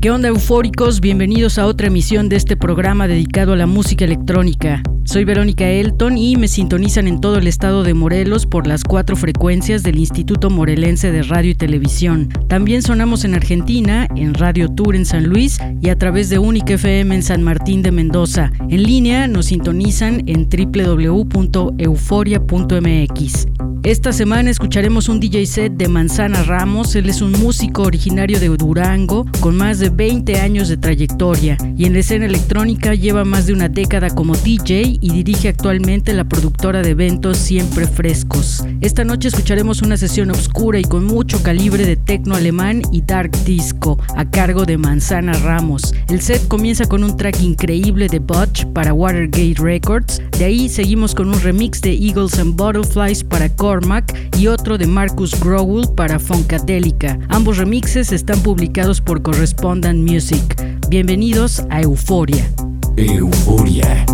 ¿Qué onda eufóricos? Bienvenidos a otra emisión de este programa dedicado a la música electrónica. Soy Verónica Elton y me sintonizan en todo el estado de Morelos por las cuatro frecuencias del Instituto Morelense de Radio y Televisión. También sonamos en Argentina, en Radio Tour en San Luis y a través de Unique FM en San Martín de Mendoza. En línea nos sintonizan en www.euforia.mx. Esta semana escucharemos un DJ set de Manzana Ramos. Él es un músico originario de Durango con más de 20 años de trayectoria y en la escena electrónica lleva más de una década como DJ y dirige actualmente la productora de eventos Siempre Frescos. Esta noche escucharemos una sesión oscura y con mucho calibre de tecno alemán y dark disco a cargo de Manzana Ramos. El set comienza con un track increíble de Butch para Watergate Records. De ahí seguimos con un remix de Eagles and Butterflies para Y otro de Marcus Growell para Funkadelica. Ambos remixes están publicados por Correspondent Music. Bienvenidos a Euforia. Euforia.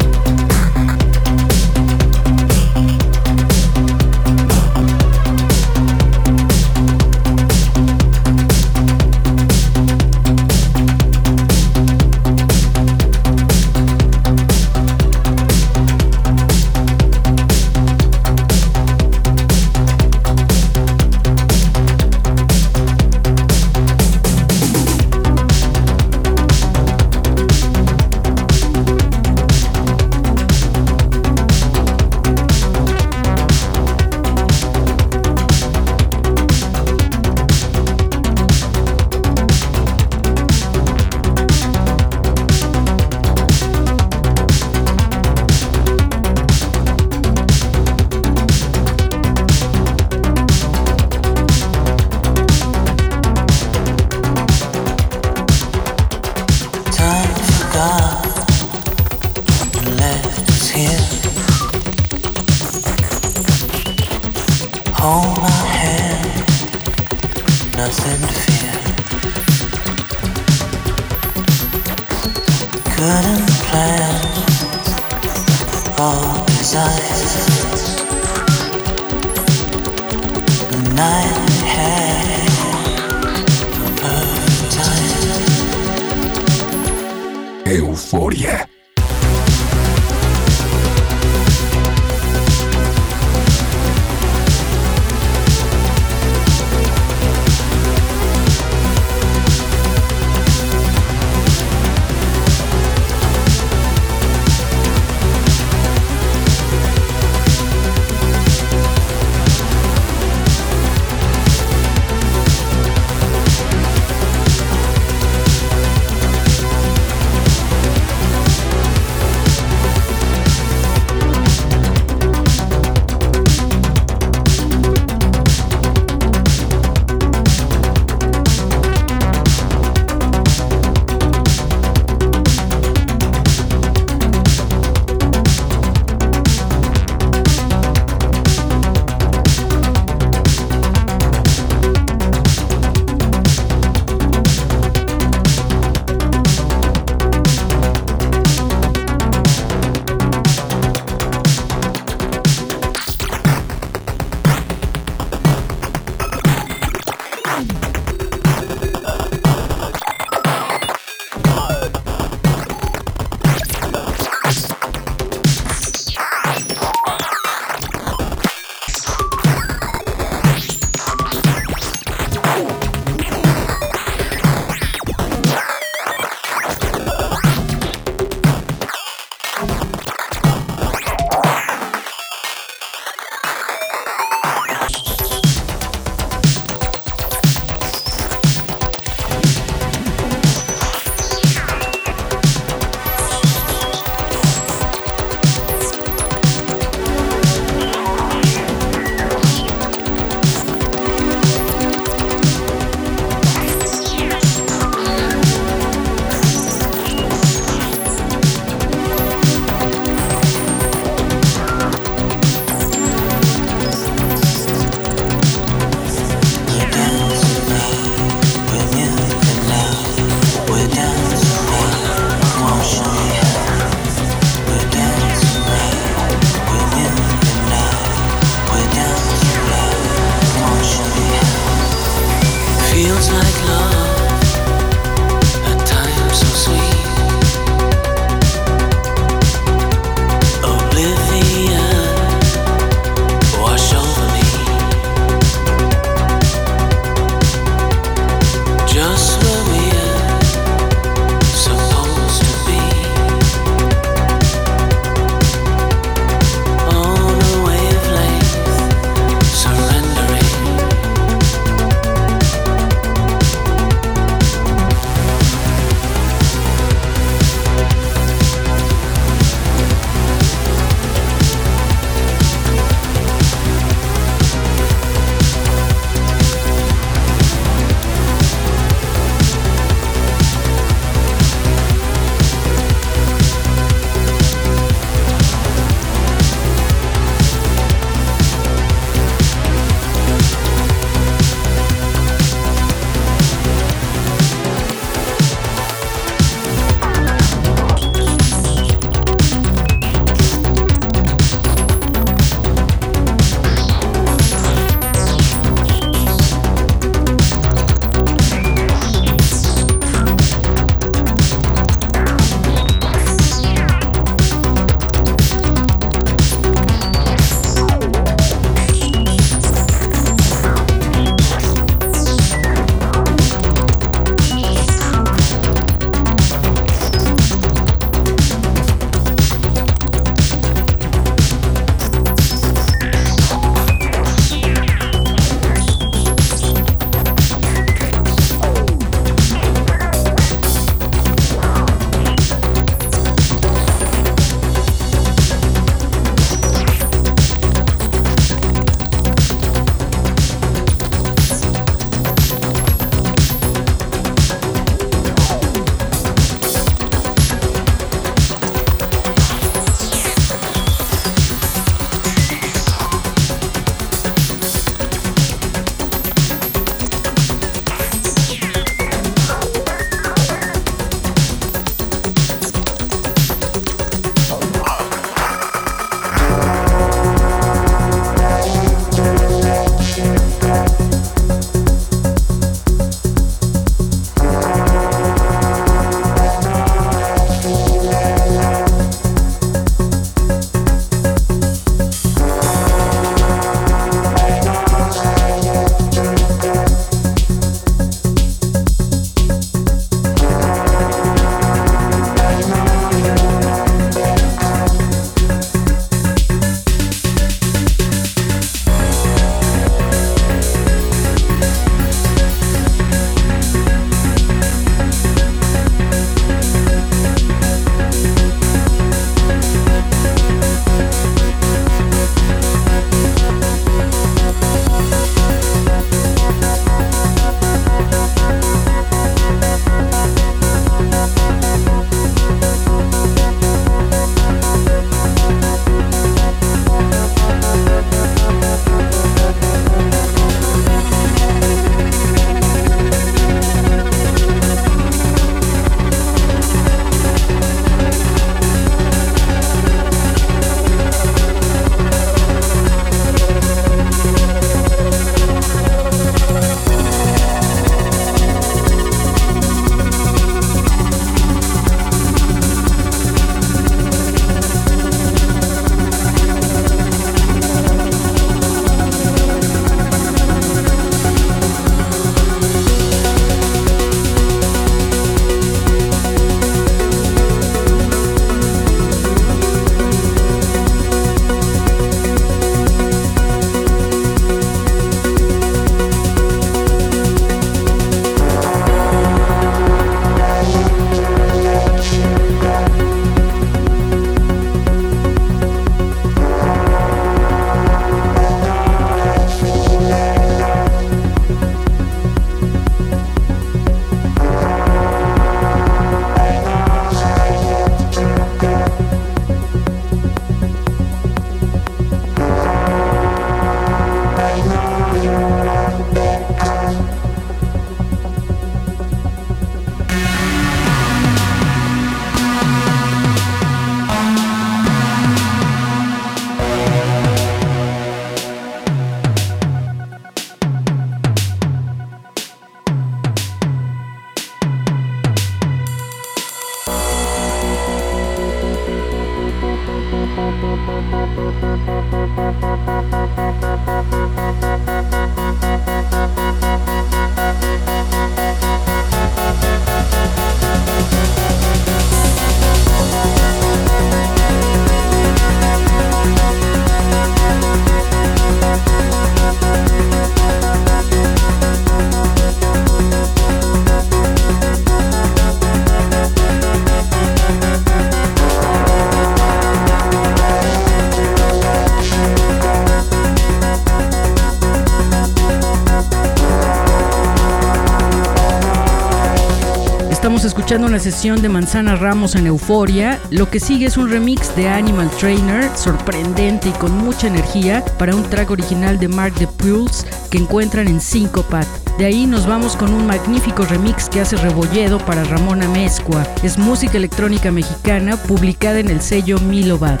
Escuchando una sesión de Manzana Ramos en Euforia. Lo que sigue es un remix de Animal Trainer, sorprendente y con mucha energía, para un track original de Mark the Pulse que encuentran en Syncopat. De ahí nos vamos con un magnífico remix que hace Rebolledo para Ramona Mezcua. Es música electrónica mexicana publicada en el sello Milobad.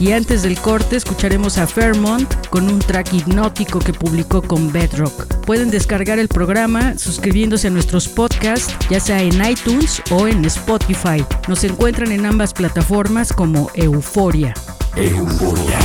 Y antes del corte escucharemos a Fairmont con un track hipnótico que publicó con Bedrock. Pueden descargar el programa suscribiéndose a nuestros podcasts, ya sea en iTunes o en Spotify. Nos encuentran en ambas plataformas como Euforia. Euforia.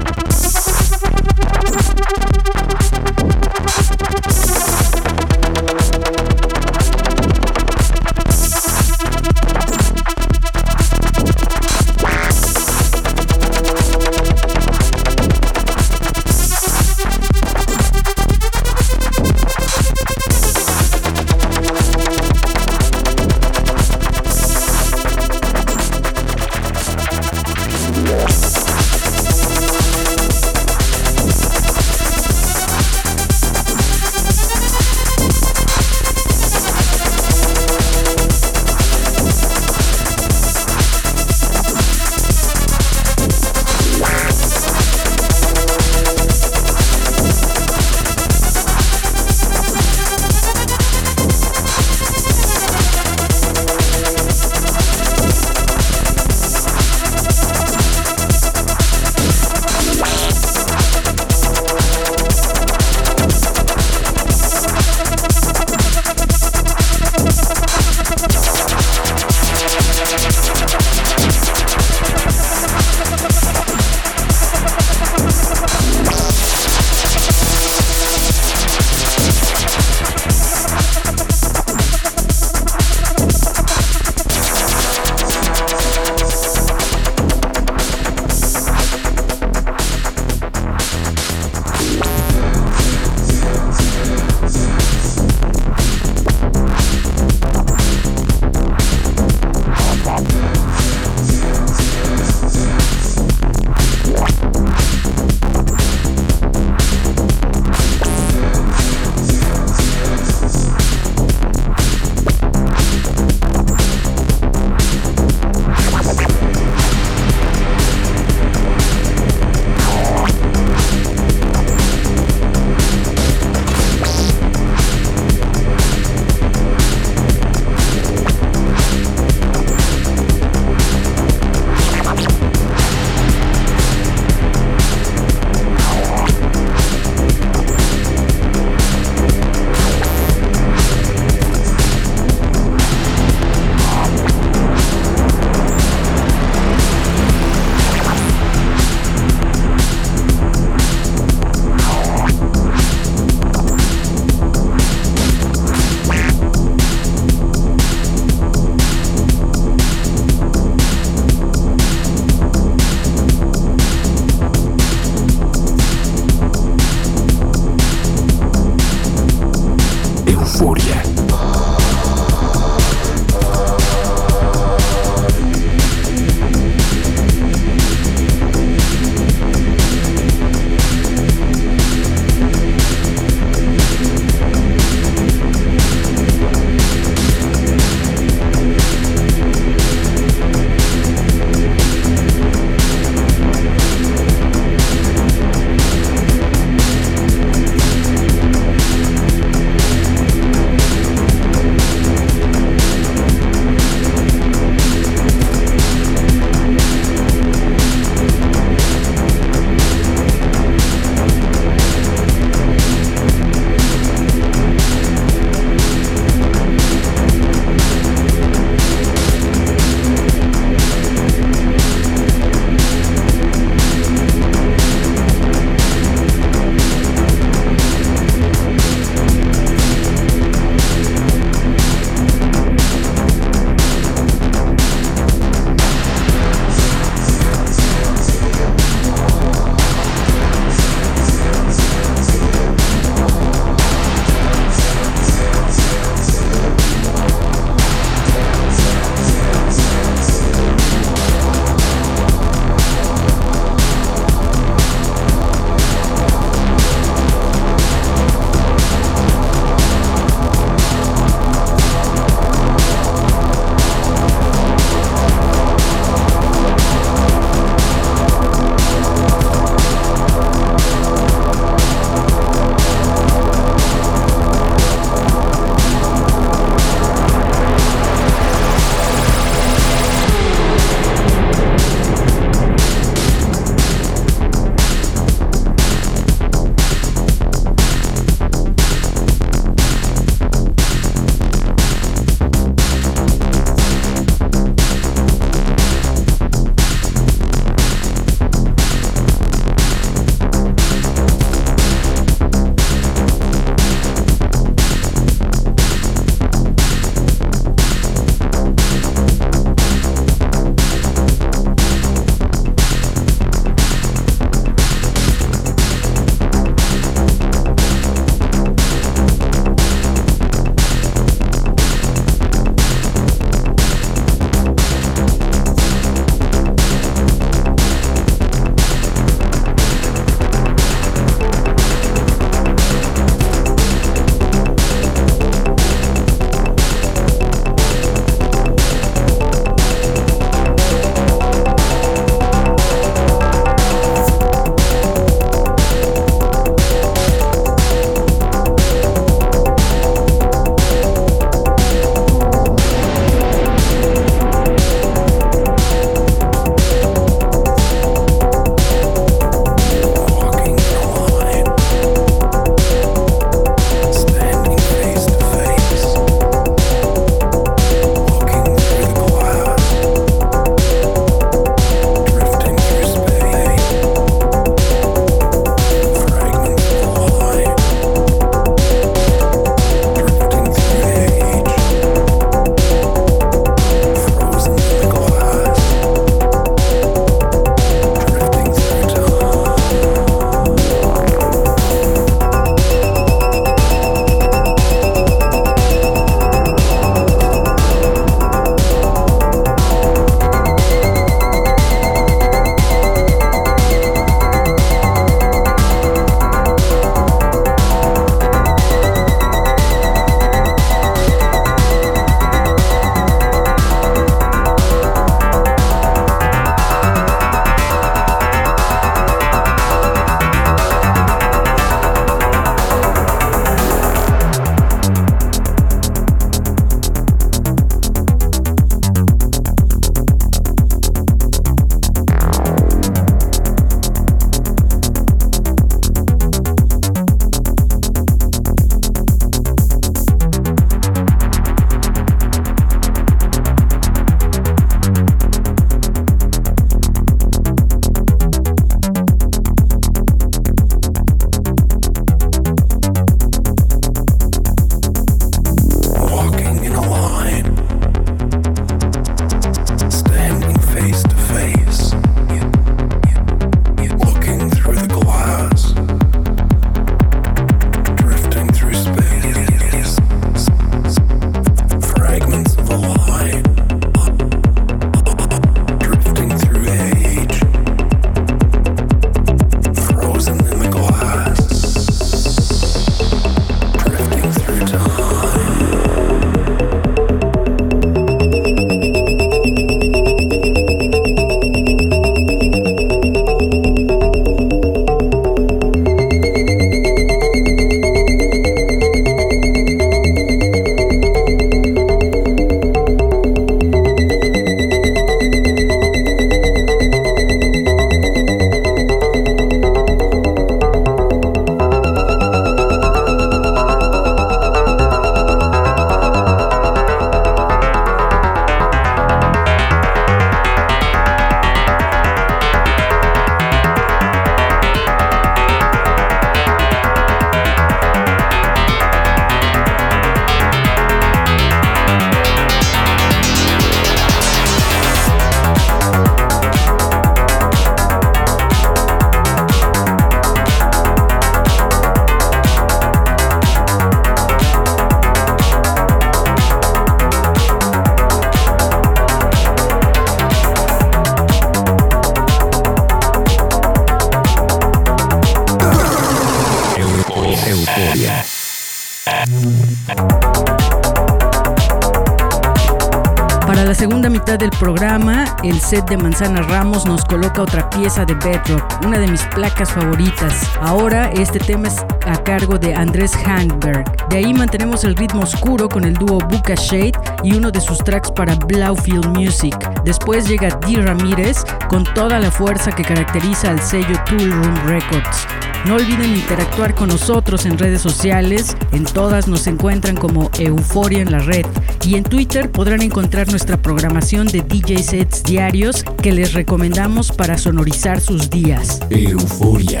Set de Manzana Ramos nos coloca otra pieza de Bedrock, una de mis placas favoritas. Ahora este tema es a cargo de Andrés Handberg. De ahí mantenemos el ritmo oscuro con el dúo Buka Shade y uno de sus tracks para Blaufield Music. Después llega D. Ramírez con toda la fuerza que caracteriza al sello Tool Room Records. No olviden interactuar con nosotros en redes sociales, en todas nos encuentran como Euforia en la red y en Twitter podrán encontrar nuestra programación de DJ sets diarios que les recomendamos para sonorizar sus días. Euforia.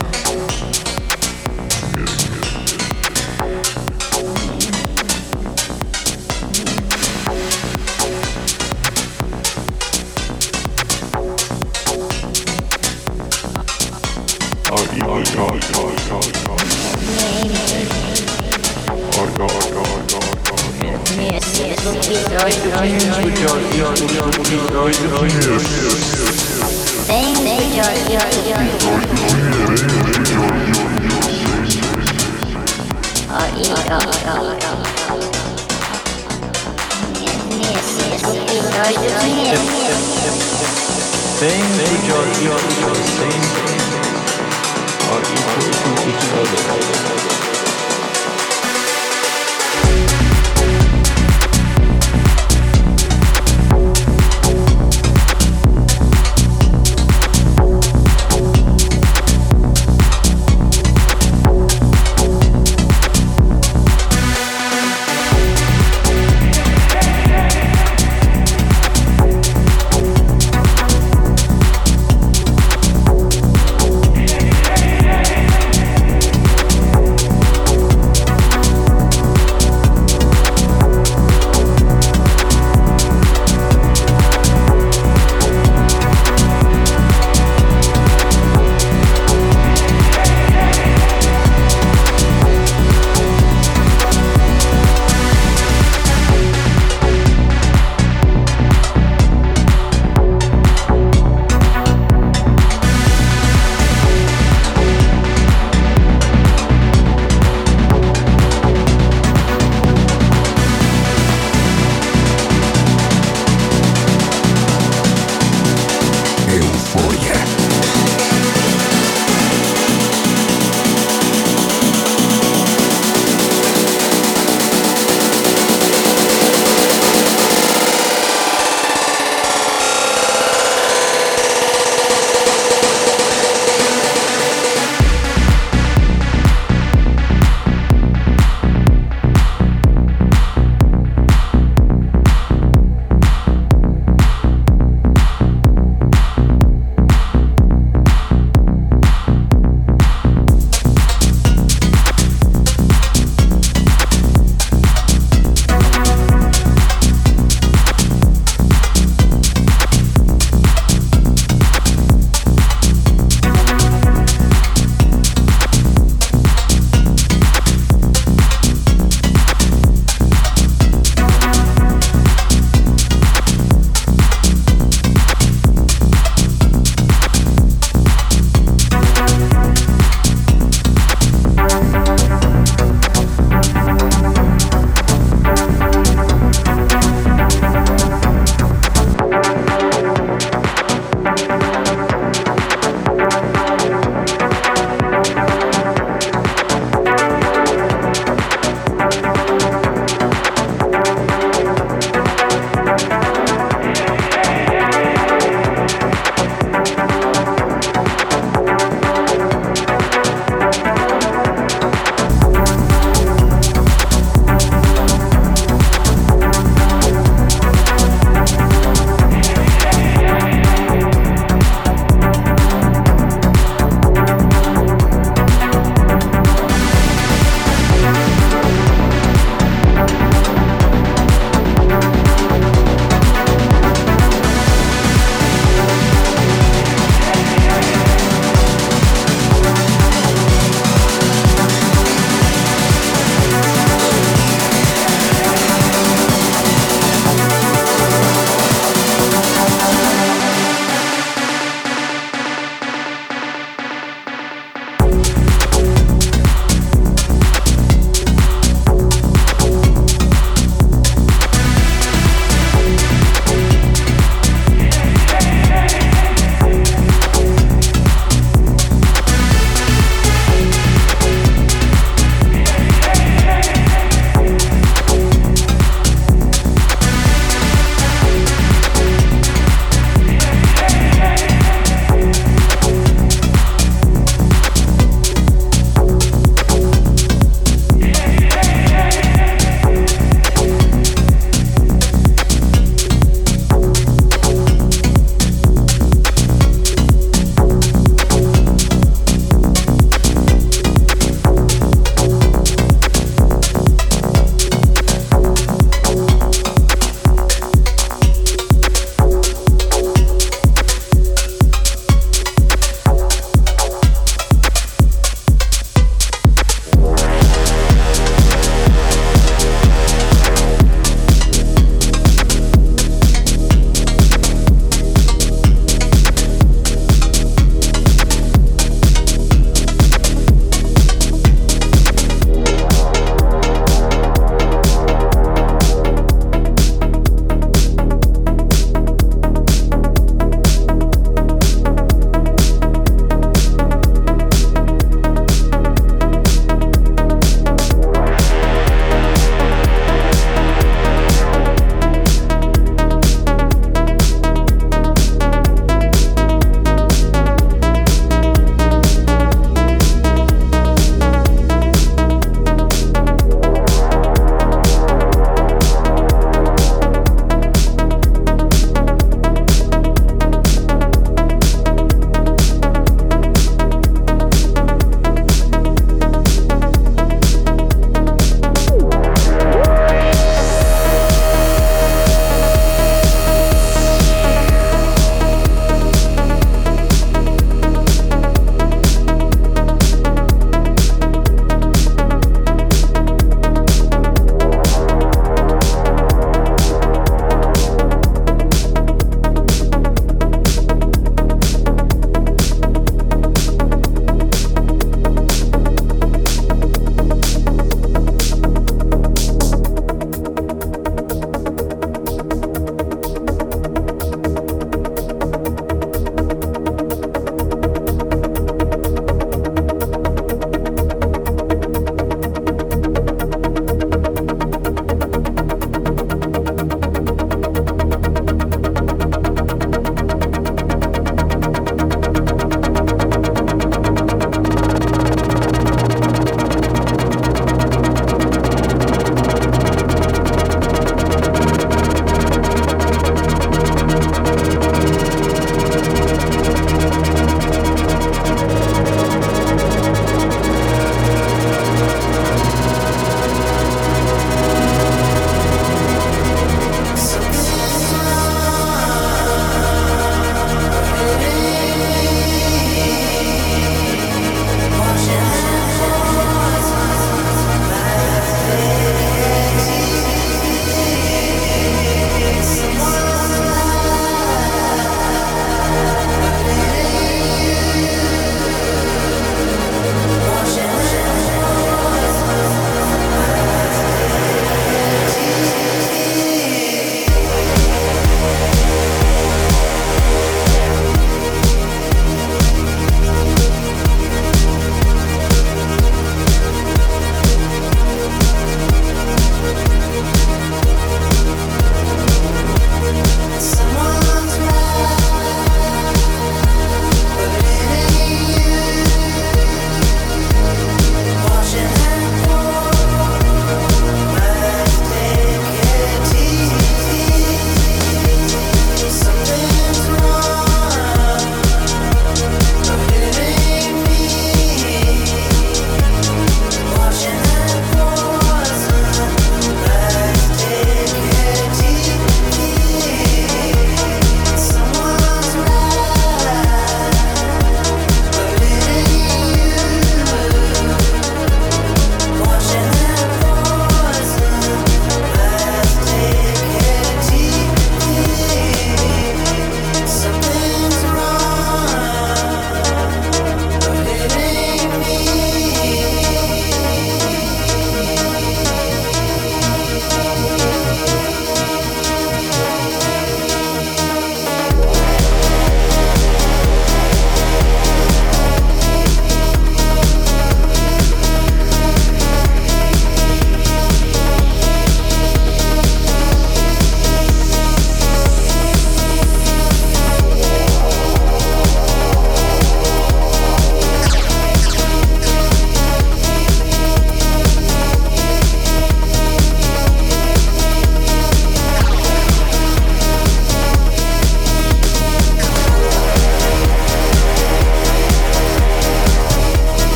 Same, same, same, same, same, same. 一緒に行きたいで。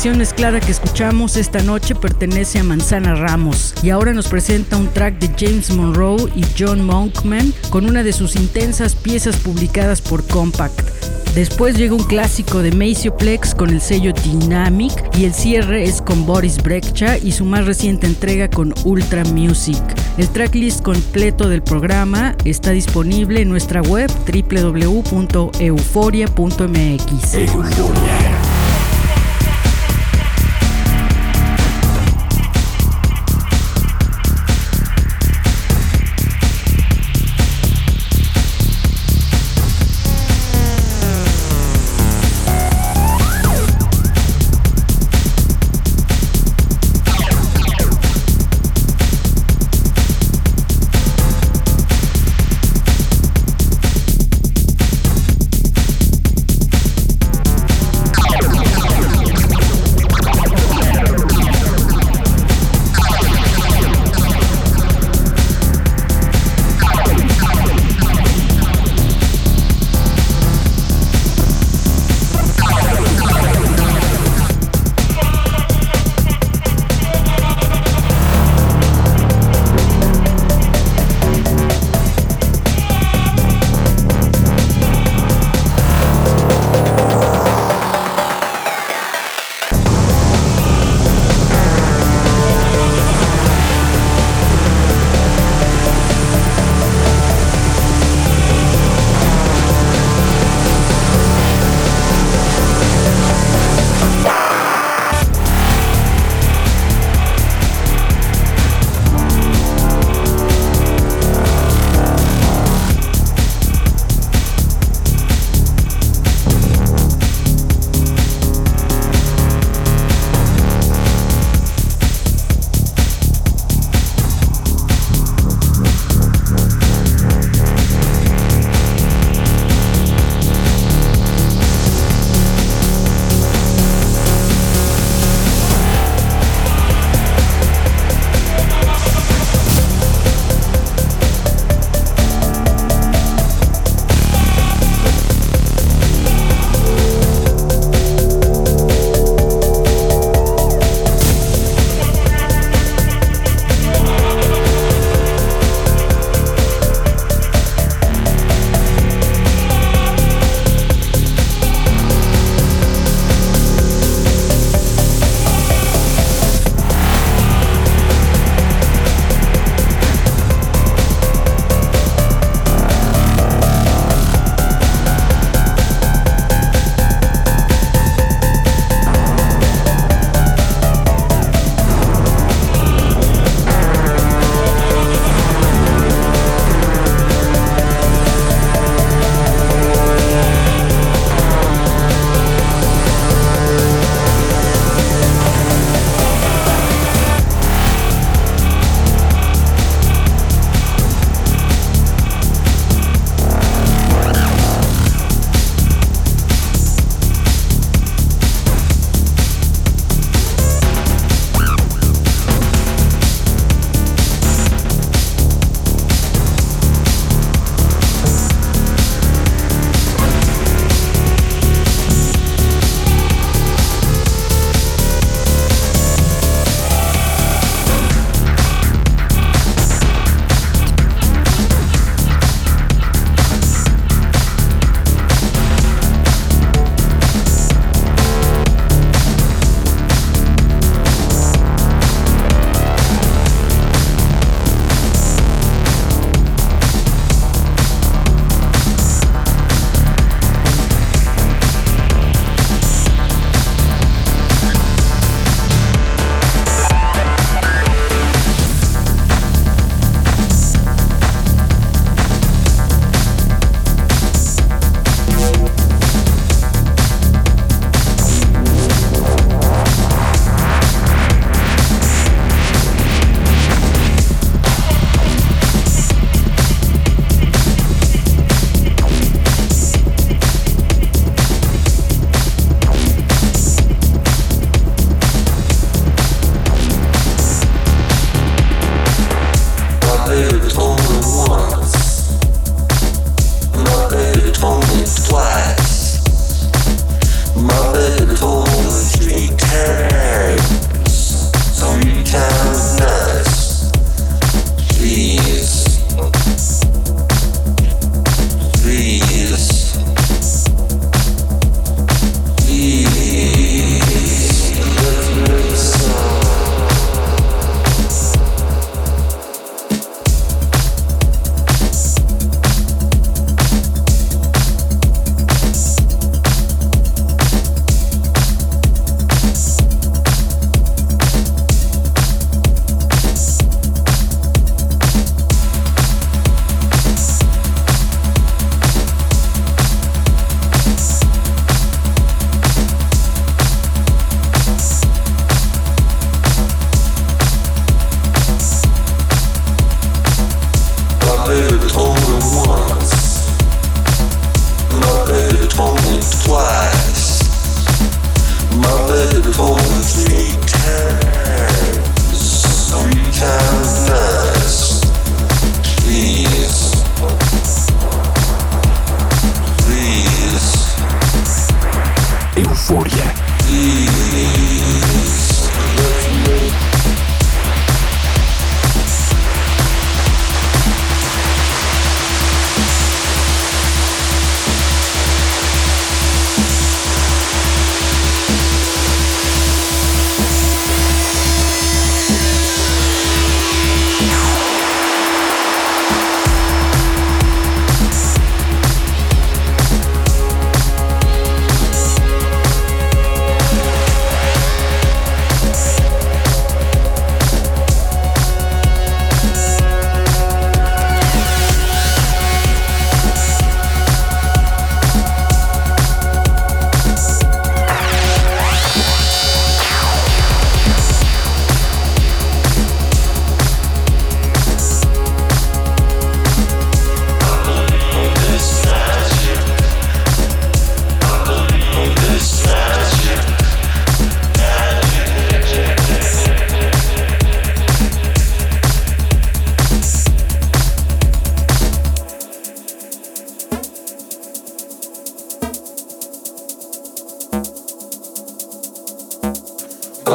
La sesión mezclada que escuchamos esta noche pertenece a Manzana Ramos y ahora nos presenta un track de James Monroe y John Monkman con una de sus intensas piezas publicadas por Compact. Después llega un clásico de Maceo Plex con el sello Dynamic y el cierre es con Boris Brekcha y su más reciente entrega con Ultra Music. El tracklist completo del programa está disponible en nuestra web www.euforia.mx.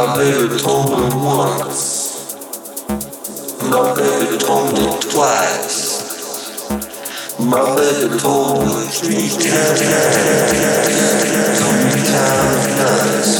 My baby told me once. My baby told me twice. My baby told me three times. Three times nice.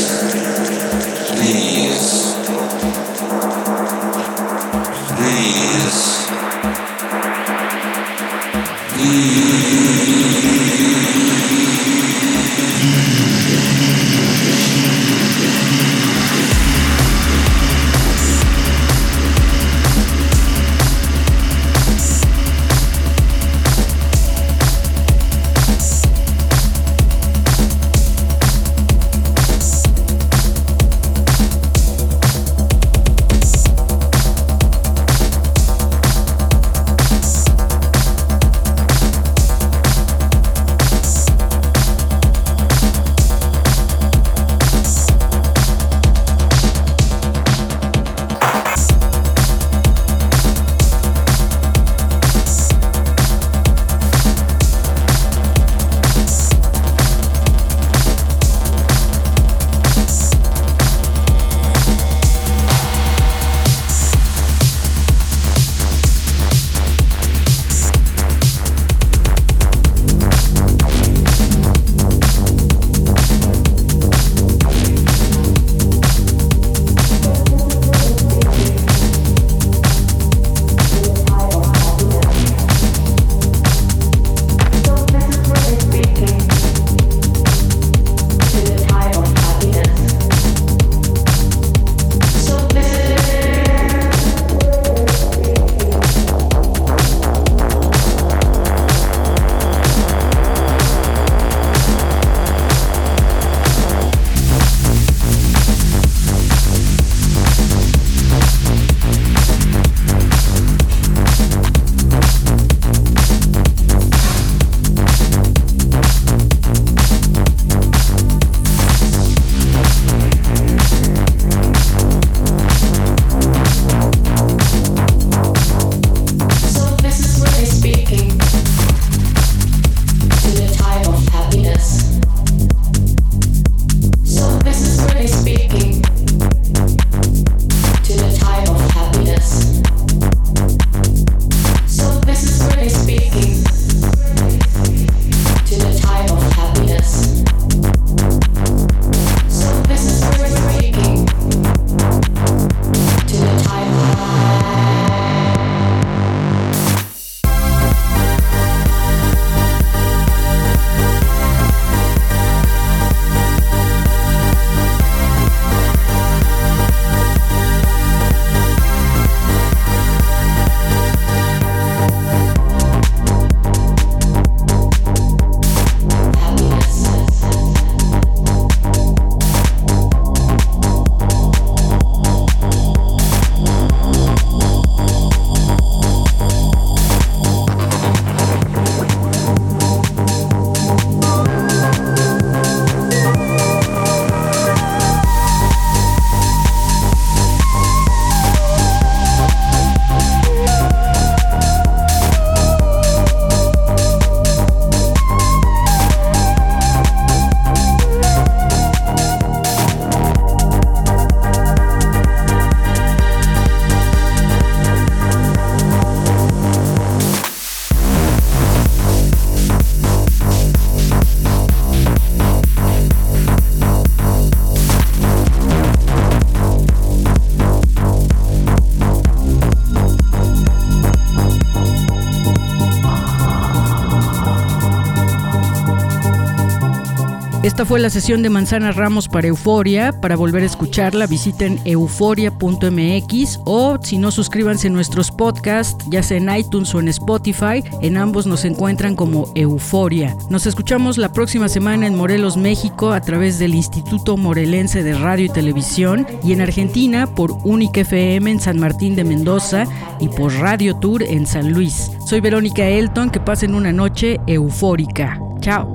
Esta fue la sesión de Manzana Ramos para Euforia. Para volver a escucharla, visiten euforia.mx o si no, suscríbanse a nuestros podcasts, ya sea en iTunes o en Spotify. En ambos nos encuentran como Euforia. Nos escuchamos la próxima semana en Morelos, México, a través del Instituto Morelense de Radio y Televisión y en Argentina por Unique FM en San Martín de Mendoza y por Radio Tour en San Luis. Soy Verónica Elton, que pasen una noche eufórica. Chao.